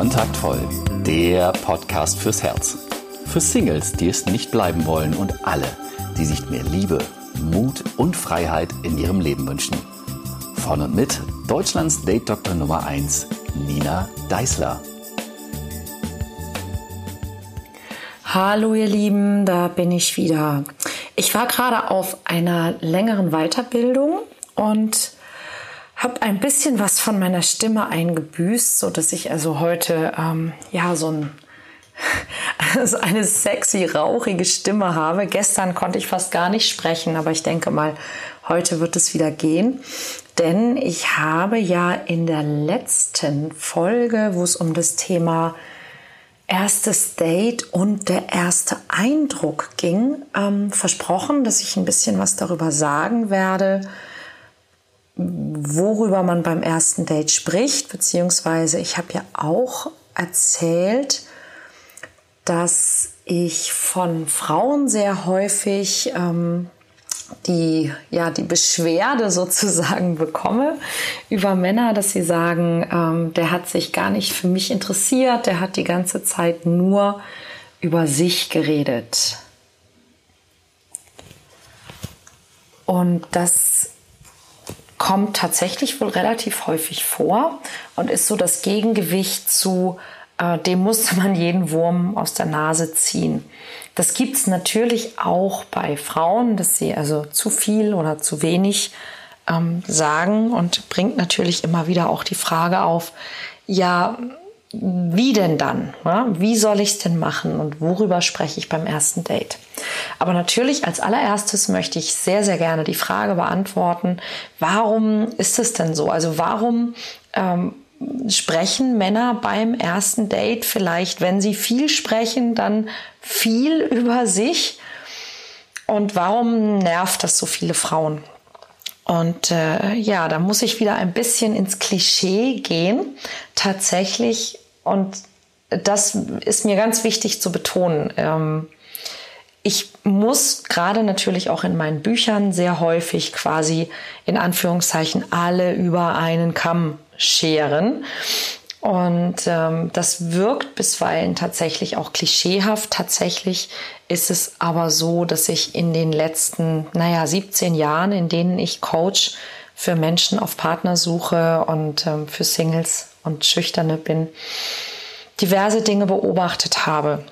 Kontaktvoll, der Podcast fürs Herz. Für Singles, die es nicht bleiben wollen und alle, die sich mehr Liebe, Mut und Freiheit in ihrem Leben wünschen. Von und mit Deutschlands Date-Doktor Nummer 1, Nina Deißler. Hallo ihr Lieben, da bin ich wieder. Ich war gerade auf einer längeren Weiterbildung und habe ein bisschen was von meiner Stimme eingebüßt, so dass ich also heute ähm, ja so ein also eine sexy, rauchige Stimme habe. Gestern konnte ich fast gar nicht sprechen, aber ich denke mal, heute wird es wieder gehen. Denn ich habe ja in der letzten Folge, wo es um das Thema erstes Date und der erste Eindruck ging, ähm, versprochen, dass ich ein bisschen was darüber sagen werde, worüber man beim ersten Date spricht, beziehungsweise ich habe ja auch erzählt, dass ich von Frauen sehr häufig ähm, die, ja, die Beschwerde sozusagen bekomme über Männer, dass sie sagen, ähm, der hat sich gar nicht für mich interessiert, der hat die ganze Zeit nur über sich geredet. Und das kommt tatsächlich wohl relativ häufig vor und ist so das Gegengewicht zu, äh, dem musste man jeden Wurm aus der Nase ziehen. Das gibt es natürlich auch bei Frauen, dass sie also zu viel oder zu wenig ähm, sagen und bringt natürlich immer wieder auch die Frage auf, ja, wie denn dann? Ja? Wie soll ich es denn machen und worüber spreche ich beim ersten Date? Aber natürlich als allererstes möchte ich sehr, sehr gerne die Frage beantworten, warum ist es denn so? Also warum ähm, sprechen Männer beim ersten Date vielleicht, wenn sie viel sprechen, dann viel über sich? Und warum nervt das so viele Frauen? Und äh, ja, da muss ich wieder ein bisschen ins Klischee gehen. Tatsächlich und das ist mir ganz wichtig zu betonen. Ähm, ich muss gerade natürlich auch in meinen Büchern sehr häufig quasi in Anführungszeichen alle über einen Kamm scheren. Und ähm, das wirkt bisweilen tatsächlich auch klischeehaft. Tatsächlich ist es aber so, dass ich in den letzten, naja, 17 Jahren, in denen ich Coach für Menschen auf Partnersuche und ähm, für Singles und Schüchterne bin, diverse Dinge beobachtet habe.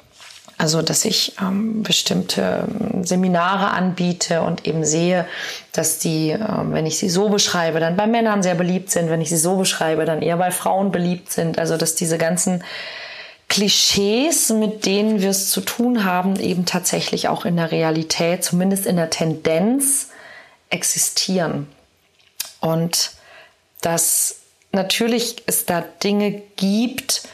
Also, dass ich ähm, bestimmte ähm, Seminare anbiete und eben sehe, dass die, äh, wenn ich sie so beschreibe, dann bei Männern sehr beliebt sind, wenn ich sie so beschreibe, dann eher bei Frauen beliebt sind. Also, dass diese ganzen Klischees, mit denen wir es zu tun haben, eben tatsächlich auch in der Realität, zumindest in der Tendenz, existieren. Und dass natürlich es da Dinge gibt,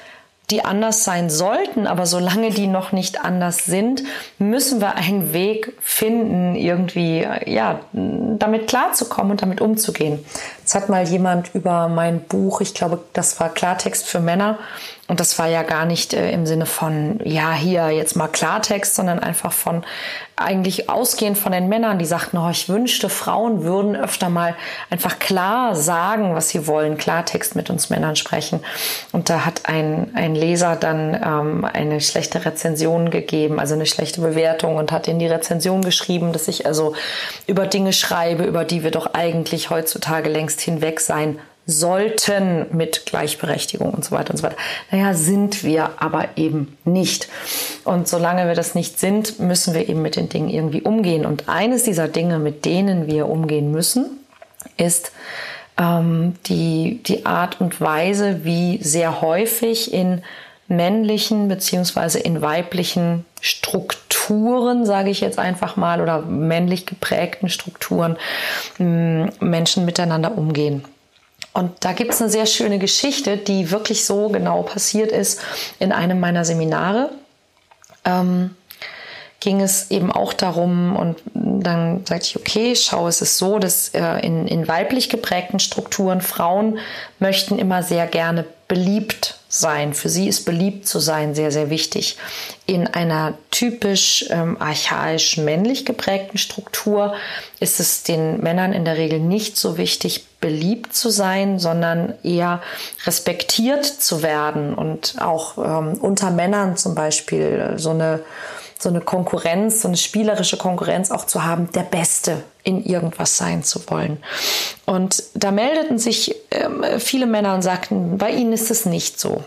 die anders sein sollten, aber solange die noch nicht anders sind, müssen wir einen Weg finden, irgendwie ja, damit klarzukommen und damit umzugehen. Es hat mal jemand über mein Buch, ich glaube, das war Klartext für Männer, und das war ja gar nicht äh, im Sinne von, ja, hier jetzt mal Klartext, sondern einfach von eigentlich ausgehend von den Männern, die sagten, oh, ich wünschte, Frauen würden öfter mal einfach klar sagen, was sie wollen, Klartext mit uns Männern sprechen. Und da hat ein, ein Leser dann ähm, eine schlechte Rezension gegeben, also eine schlechte Bewertung und hat in die Rezension geschrieben, dass ich also über Dinge schreibe, über die wir doch eigentlich heutzutage längst hinweg sein sollten mit Gleichberechtigung und so weiter und so weiter. Naja, sind wir aber eben nicht. Und solange wir das nicht sind, müssen wir eben mit den Dingen irgendwie umgehen. Und eines dieser Dinge, mit denen wir umgehen müssen, ist ähm, die, die Art und Weise, wie sehr häufig in männlichen beziehungsweise in weiblichen Strukturen, sage ich jetzt einfach mal, oder männlich geprägten Strukturen Menschen miteinander umgehen. Und da gibt es eine sehr schöne Geschichte, die wirklich so genau passiert ist in einem meiner Seminare. Ähm, ging es eben auch darum, und dann sagte ich, okay, schau, es ist so, dass äh, in, in weiblich geprägten Strukturen Frauen möchten immer sehr gerne beliebt sein. Für sie ist beliebt zu sein sehr, sehr wichtig. In einer typisch ähm, archaisch männlich geprägten Struktur ist es den Männern in der Regel nicht so wichtig, beliebt zu sein, sondern eher respektiert zu werden und auch ähm, unter Männern zum Beispiel so eine so eine Konkurrenz, so eine spielerische Konkurrenz auch zu haben, der Beste in irgendwas sein zu wollen. Und da meldeten sich ähm, viele Männer und sagten, bei ihnen ist es nicht so.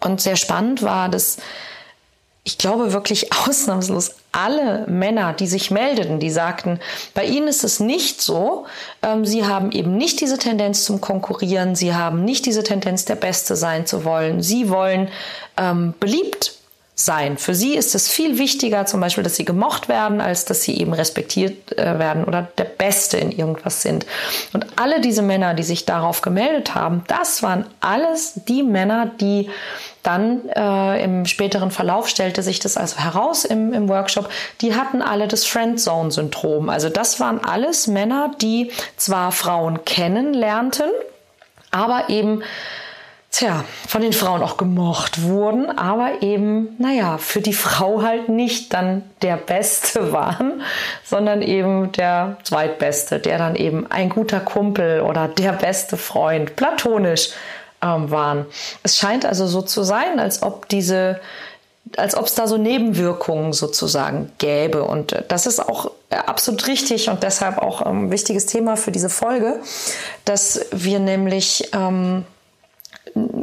Und sehr spannend war, dass ich glaube wirklich ausnahmslos alle Männer, die sich meldeten, die sagten, bei ihnen ist es nicht so. Ähm, sie haben eben nicht diese Tendenz zum Konkurrieren, sie haben nicht diese Tendenz, der Beste sein zu wollen. Sie wollen ähm, beliebt sein. Für sie ist es viel wichtiger, zum Beispiel, dass sie gemocht werden, als dass sie eben respektiert äh, werden oder der Beste in irgendwas sind. Und alle diese Männer, die sich darauf gemeldet haben, das waren alles die Männer, die dann äh, im späteren Verlauf stellte sich das also heraus im, im Workshop, die hatten alle das Friendzone-Syndrom. Also das waren alles Männer, die zwar Frauen kennenlernten, aber eben tja, von den Frauen auch gemocht wurden, aber eben, naja, für die Frau halt nicht dann der Beste waren, sondern eben der Zweitbeste, der dann eben ein guter Kumpel oder der beste Freund, platonisch ähm, waren. Es scheint also so zu sein, als ob diese als ob es da so Nebenwirkungen sozusagen gäbe. Und das ist auch absolut richtig und deshalb auch ein wichtiges Thema für diese Folge, dass wir nämlich ähm,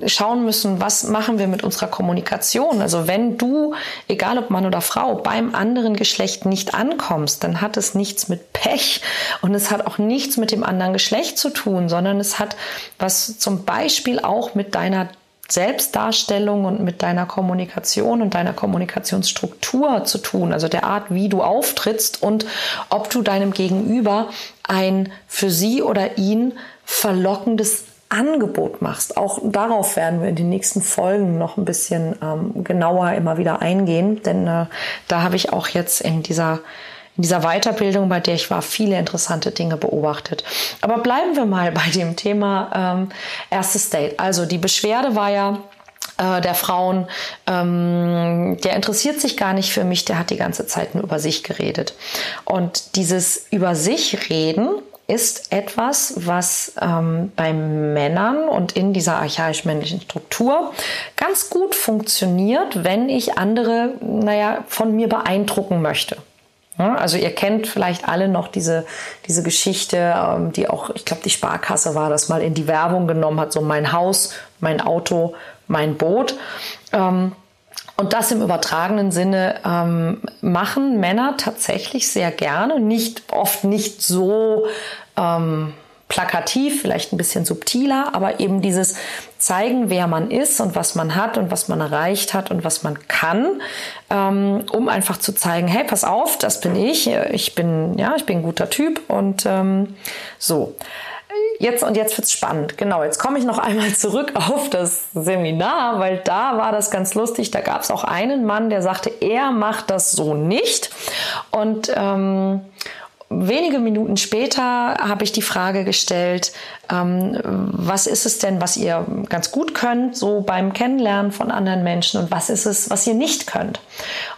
schauen müssen, was machen wir mit unserer Kommunikation. Also wenn du, egal ob Mann oder Frau, beim anderen Geschlecht nicht ankommst, dann hat es nichts mit Pech und es hat auch nichts mit dem anderen Geschlecht zu tun, sondern es hat was zum Beispiel auch mit deiner Selbstdarstellung und mit deiner Kommunikation und deiner Kommunikationsstruktur zu tun, also der Art, wie du auftrittst und ob du deinem Gegenüber ein für sie oder ihn verlockendes Angebot machst. Auch darauf werden wir in den nächsten Folgen noch ein bisschen ähm, genauer immer wieder eingehen, denn äh, da habe ich auch jetzt in dieser in dieser Weiterbildung, bei der ich war, viele interessante Dinge beobachtet. Aber bleiben wir mal bei dem Thema ähm, erstes Date. Also die Beschwerde war ja, äh, der Frauen, ähm, der interessiert sich gar nicht für mich, der hat die ganze Zeit nur über sich geredet. Und dieses über sich reden ist etwas, was ähm, bei Männern und in dieser archaisch-männlichen Struktur ganz gut funktioniert, wenn ich andere, naja, von mir beeindrucken möchte. Also ihr kennt vielleicht alle noch diese, diese Geschichte, ähm, die auch, ich glaube, die Sparkasse war das mal in die Werbung genommen hat, so mein Haus, mein Auto, mein Boot. Ähm, und das im übertragenen Sinne ähm, machen Männer tatsächlich sehr gerne, nicht oft nicht so ähm, plakativ, vielleicht ein bisschen subtiler, aber eben dieses zeigen, wer man ist und was man hat und was man erreicht hat und was man kann, ähm, um einfach zu zeigen, hey, pass auf, das bin ich, ich bin ja, ich bin ein guter Typ und ähm, so. Jetzt und jetzt wird's spannend. Genau, jetzt komme ich noch einmal zurück auf das Seminar, weil da war das ganz lustig. Da gab es auch einen Mann, der sagte, er macht das so nicht. Und ähm, wenige Minuten später habe ich die Frage gestellt, ähm, was ist es denn, was ihr ganz gut könnt, so beim Kennenlernen von anderen Menschen und was ist es, was ihr nicht könnt?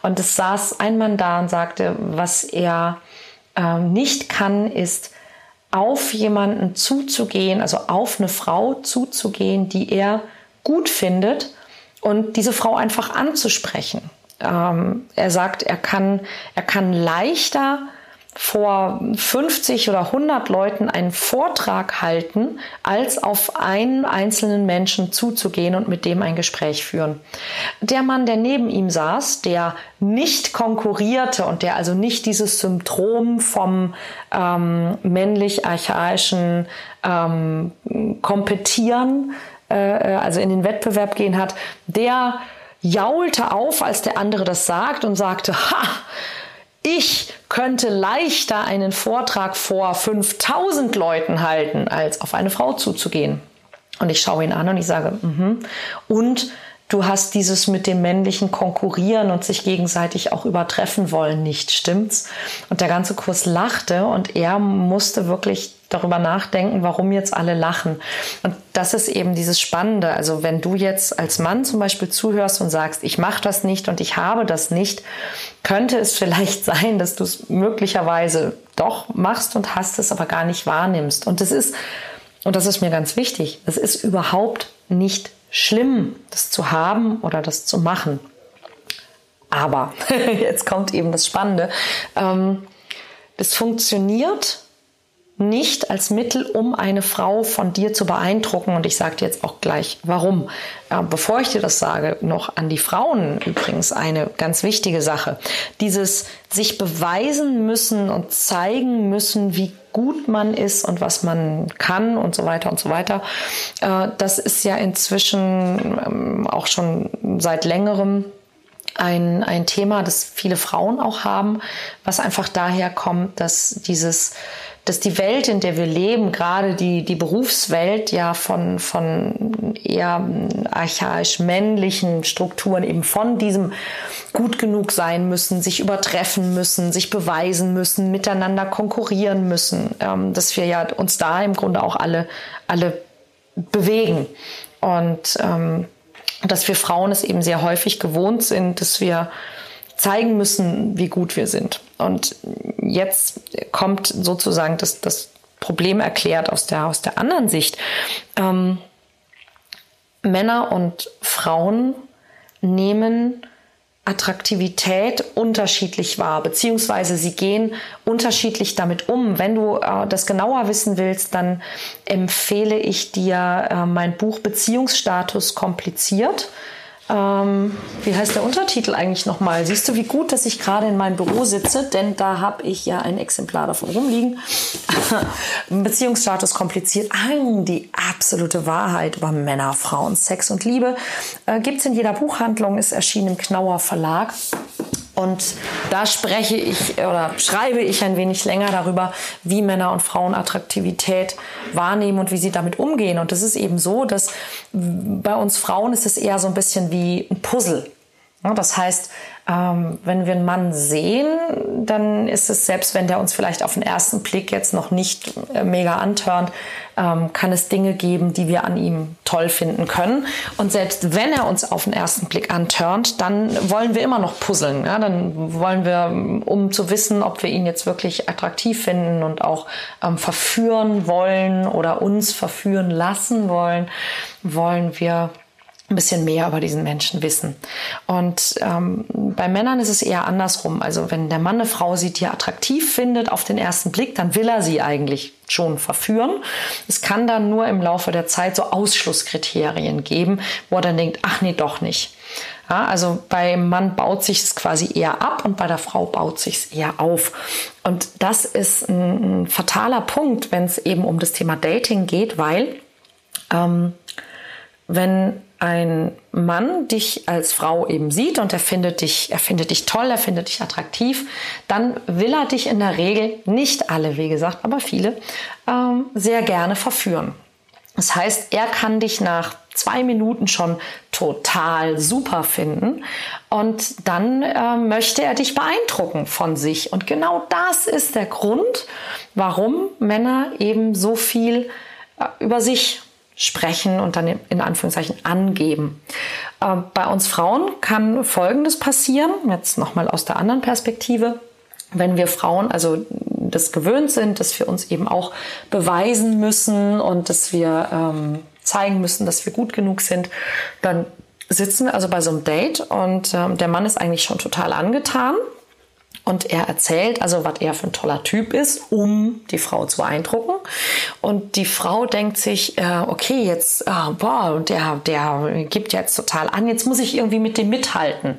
Und es saß ein Mann da und sagte, was er ähm, nicht kann, ist auf jemanden zuzugehen, also auf eine Frau zuzugehen, die er gut findet und diese Frau einfach anzusprechen. Ähm, er sagt, er kann, er kann leichter vor 50 oder 100 Leuten einen Vortrag halten, als auf einen einzelnen Menschen zuzugehen und mit dem ein Gespräch führen. Der Mann, der neben ihm saß, der nicht konkurrierte und der also nicht dieses Symptom vom ähm, männlich-archaischen ähm, Kompetieren, äh, also in den Wettbewerb gehen hat, der jaulte auf, als der andere das sagt und sagte, ha, ich könnte leichter einen Vortrag vor 5000 Leuten halten, als auf eine Frau zuzugehen. Und ich schaue ihn an und ich sage, mhm. und du hast dieses mit dem männlichen Konkurrieren und sich gegenseitig auch übertreffen wollen nicht, stimmt's? Und der ganze Kurs lachte und er musste wirklich darüber nachdenken, warum jetzt alle lachen. Und das ist eben dieses Spannende. Also wenn du jetzt als Mann zum Beispiel zuhörst und sagst, ich mache das nicht und ich habe das nicht, könnte es vielleicht sein, dass du es möglicherweise doch machst und hast es aber gar nicht wahrnimmst. Und das ist, und das ist mir ganz wichtig, es ist überhaupt nicht schlimm, das zu haben oder das zu machen. Aber jetzt kommt eben das Spannende. Ähm, das funktioniert nicht als Mittel, um eine Frau von dir zu beeindrucken. Und ich sage dir jetzt auch gleich, warum. Äh, bevor ich dir das sage, noch an die Frauen übrigens eine ganz wichtige Sache. Dieses sich beweisen müssen und zeigen müssen, wie gut man ist und was man kann und so weiter und so weiter. Äh, das ist ja inzwischen ähm, auch schon seit längerem ein, ein Thema, das viele Frauen auch haben, was einfach daher kommt, dass dieses dass die Welt, in der wir leben, gerade die, die Berufswelt ja von, von eher archaisch männlichen Strukturen eben von diesem gut genug sein müssen, sich übertreffen müssen, sich beweisen müssen, miteinander konkurrieren müssen, ähm, dass wir ja uns da im Grunde auch alle, alle bewegen. Und ähm, dass wir Frauen es eben sehr häufig gewohnt sind, dass wir zeigen müssen, wie gut wir sind. Und jetzt kommt sozusagen das, das Problem erklärt aus der, aus der anderen Sicht. Ähm, Männer und Frauen nehmen Attraktivität unterschiedlich wahr, beziehungsweise sie gehen unterschiedlich damit um. Wenn du äh, das genauer wissen willst, dann empfehle ich dir äh, mein Buch Beziehungsstatus kompliziert ähm, wie heißt der Untertitel eigentlich nochmal? Siehst du, wie gut, dass ich gerade in meinem Büro sitze, denn da habe ich ja ein Exemplar davon rumliegen. Beziehungsstatus kompliziert. Ah, die absolute Wahrheit über Männer, Frauen, Sex und Liebe äh, gibt es in jeder Buchhandlung, ist erschienen im Knauer Verlag. Und da spreche ich oder schreibe ich ein wenig länger darüber, wie Männer und Frauen Attraktivität wahrnehmen und wie sie damit umgehen. Und es ist eben so, dass bei uns Frauen ist es eher so ein bisschen wie ein Puzzle. Das heißt, ähm, wenn wir einen Mann sehen, dann ist es, selbst wenn der uns vielleicht auf den ersten Blick jetzt noch nicht äh, mega antörnt, ähm, kann es Dinge geben, die wir an ihm toll finden können. Und selbst wenn er uns auf den ersten Blick antörnt, dann wollen wir immer noch puzzeln. Dann wollen wir, um zu wissen, ob wir ihn jetzt wirklich attraktiv finden und auch ähm, verführen wollen oder uns verführen lassen wollen, wollen wir ein bisschen mehr über diesen Menschen wissen. Und ähm, bei Männern ist es eher andersrum. Also wenn der Mann eine Frau sieht, die er attraktiv findet auf den ersten Blick, dann will er sie eigentlich schon verführen. Es kann dann nur im Laufe der Zeit so Ausschlusskriterien geben, wo er dann denkt, ach nee, doch nicht. Ja, also beim Mann baut sich es quasi eher ab und bei der Frau baut sich es eher auf. Und das ist ein, ein fataler Punkt, wenn es eben um das Thema Dating geht, weil ähm, wenn ein Mann dich als Frau eben sieht und er findet dich, er findet dich toll, er findet dich attraktiv, dann will er dich in der Regel, nicht alle, wie gesagt, aber viele, ähm, sehr gerne verführen. Das heißt, er kann dich nach zwei Minuten schon total super finden und dann äh, möchte er dich beeindrucken von sich. Und genau das ist der Grund, warum Männer eben so viel äh, über sich sprechen und dann in Anführungszeichen angeben. Ähm, bei uns Frauen kann Folgendes passieren, jetzt nochmal aus der anderen Perspektive. Wenn wir Frauen also das gewöhnt sind, dass wir uns eben auch beweisen müssen und dass wir ähm, zeigen müssen, dass wir gut genug sind, dann sitzen wir also bei so einem Date und ähm, der Mann ist eigentlich schon total angetan und er erzählt also, was er für ein toller Typ ist, um die Frau zu beeindrucken. Und die Frau denkt sich, äh, okay, jetzt, äh, boah, der, der gibt jetzt total an, jetzt muss ich irgendwie mit dem mithalten.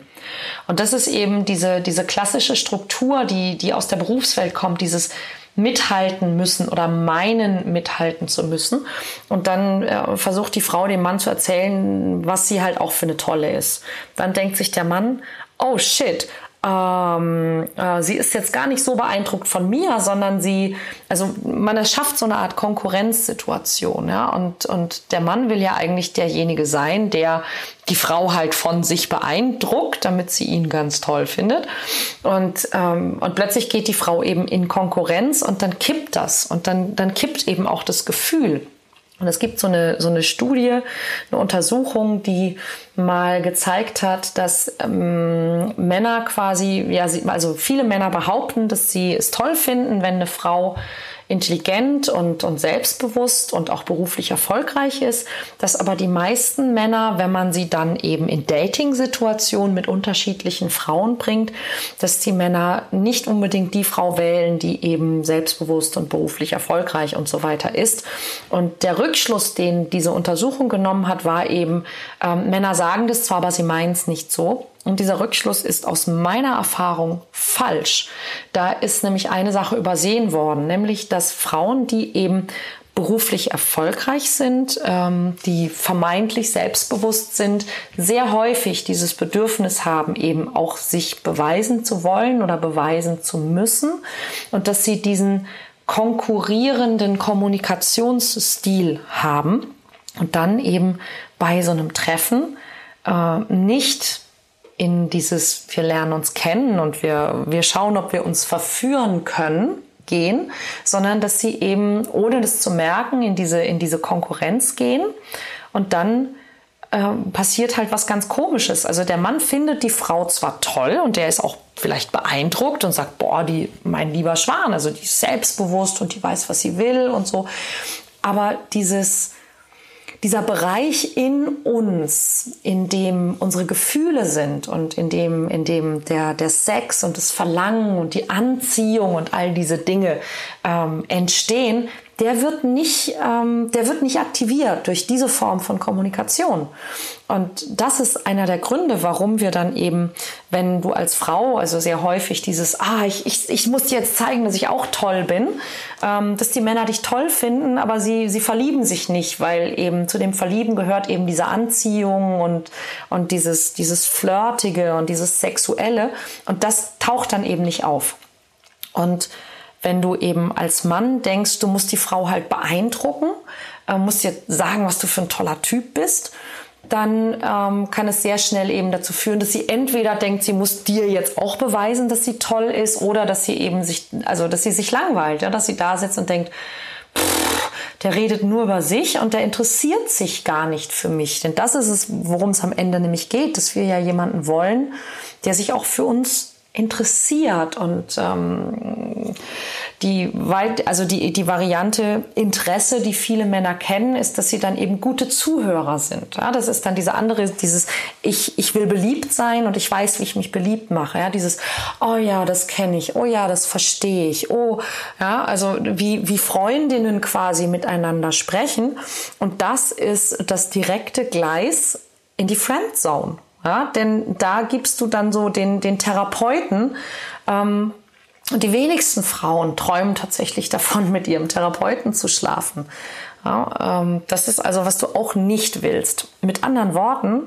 Und das ist eben diese, diese klassische Struktur, die, die aus der Berufswelt kommt, dieses mithalten müssen oder meinen mithalten zu müssen. Und dann äh, versucht die Frau dem Mann zu erzählen, was sie halt auch für eine tolle ist. Dann denkt sich der Mann, oh shit, ähm, äh, sie ist jetzt gar nicht so beeindruckt von mir, sondern sie, also man erschafft so eine Art Konkurrenzsituation, ja, und, und der Mann will ja eigentlich derjenige sein, der die Frau halt von sich beeindruckt, damit sie ihn ganz toll findet. Und, ähm, und plötzlich geht die Frau eben in Konkurrenz und dann kippt das und dann, dann kippt eben auch das Gefühl. Und es gibt so eine, so eine Studie, eine Untersuchung, die mal gezeigt hat, dass ähm, Männer quasi, ja, also viele Männer behaupten, dass sie es toll finden, wenn eine Frau intelligent und, und selbstbewusst und auch beruflich erfolgreich ist, dass aber die meisten Männer, wenn man sie dann eben in Dating-Situationen mit unterschiedlichen Frauen bringt, dass die Männer nicht unbedingt die Frau wählen, die eben selbstbewusst und beruflich erfolgreich und so weiter ist. Und der Rückschluss, den diese Untersuchung genommen hat, war eben, äh, Männer sagen das zwar, aber sie meinen es nicht so. Und dieser Rückschluss ist aus meiner Erfahrung falsch. Da ist nämlich eine Sache übersehen worden, nämlich dass Frauen, die eben beruflich erfolgreich sind, ähm, die vermeintlich selbstbewusst sind, sehr häufig dieses Bedürfnis haben, eben auch sich beweisen zu wollen oder beweisen zu müssen und dass sie diesen konkurrierenden Kommunikationsstil haben und dann eben bei so einem Treffen äh, nicht in dieses, wir lernen uns kennen und wir, wir schauen, ob wir uns verführen können, gehen, sondern dass sie eben, ohne das zu merken, in diese, in diese Konkurrenz gehen und dann äh, passiert halt was ganz Komisches. Also der Mann findet die Frau zwar toll und der ist auch vielleicht beeindruckt und sagt, boah, die, mein lieber Schwan, also die ist selbstbewusst und die weiß, was sie will und so. Aber dieses, dieser Bereich in uns, in dem unsere Gefühle sind und in dem, in dem der, der Sex und das Verlangen und die Anziehung und all diese Dinge ähm, entstehen, der wird nicht, ähm, der wird nicht aktiviert durch diese Form von Kommunikation. Und das ist einer der Gründe, warum wir dann eben, wenn du als Frau, also sehr häufig dieses, ah, ich, ich, ich muss dir jetzt zeigen, dass ich auch toll bin, ähm, dass die Männer dich toll finden, aber sie, sie verlieben sich nicht, weil eben zu dem Verlieben gehört eben diese Anziehung und, und dieses, dieses Flirtige und dieses Sexuelle. Und das taucht dann eben nicht auf. Und wenn du eben als Mann denkst, du musst die Frau halt beeindrucken, äh, musst dir sagen, was du für ein toller Typ bist, dann ähm, kann es sehr schnell eben dazu führen, dass sie entweder denkt, sie muss dir jetzt auch beweisen, dass sie toll ist, oder dass sie eben sich, also dass sie sich langweilt, ja, dass sie da sitzt und denkt, pff, der redet nur über sich und der interessiert sich gar nicht für mich. Denn das ist es, worum es am Ende nämlich geht, dass wir ja jemanden wollen, der sich auch für uns interessiert und ähm, die weit, also die, die Variante Interesse, die viele Männer kennen, ist, dass sie dann eben gute Zuhörer sind. Ja, das ist dann diese andere, dieses ich, ich will beliebt sein und ich weiß, wie ich mich beliebt mache. Ja, dieses oh ja, das kenne ich. Oh ja, das verstehe ich. Oh, ja, also wie, wie Freundinnen quasi miteinander sprechen. Und das ist das direkte Gleis in die Friendzone. Ja, denn da gibst du dann so den, den Therapeuten. Ähm, und die wenigsten Frauen träumen tatsächlich davon, mit ihrem Therapeuten zu schlafen. Ja, ähm, das ist also, was du auch nicht willst. Mit anderen Worten,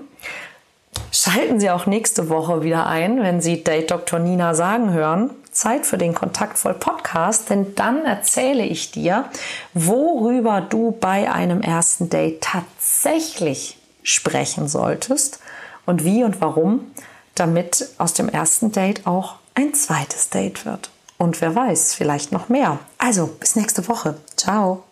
schalten Sie auch nächste Woche wieder ein, wenn Sie Date Dr. Nina sagen hören. Zeit für den Kontaktvoll Podcast, denn dann erzähle ich dir, worüber du bei einem ersten Date tatsächlich sprechen solltest und wie und warum, damit aus dem ersten Date auch ein zweites Date wird. Und wer weiß, vielleicht noch mehr. Also, bis nächste Woche. Ciao.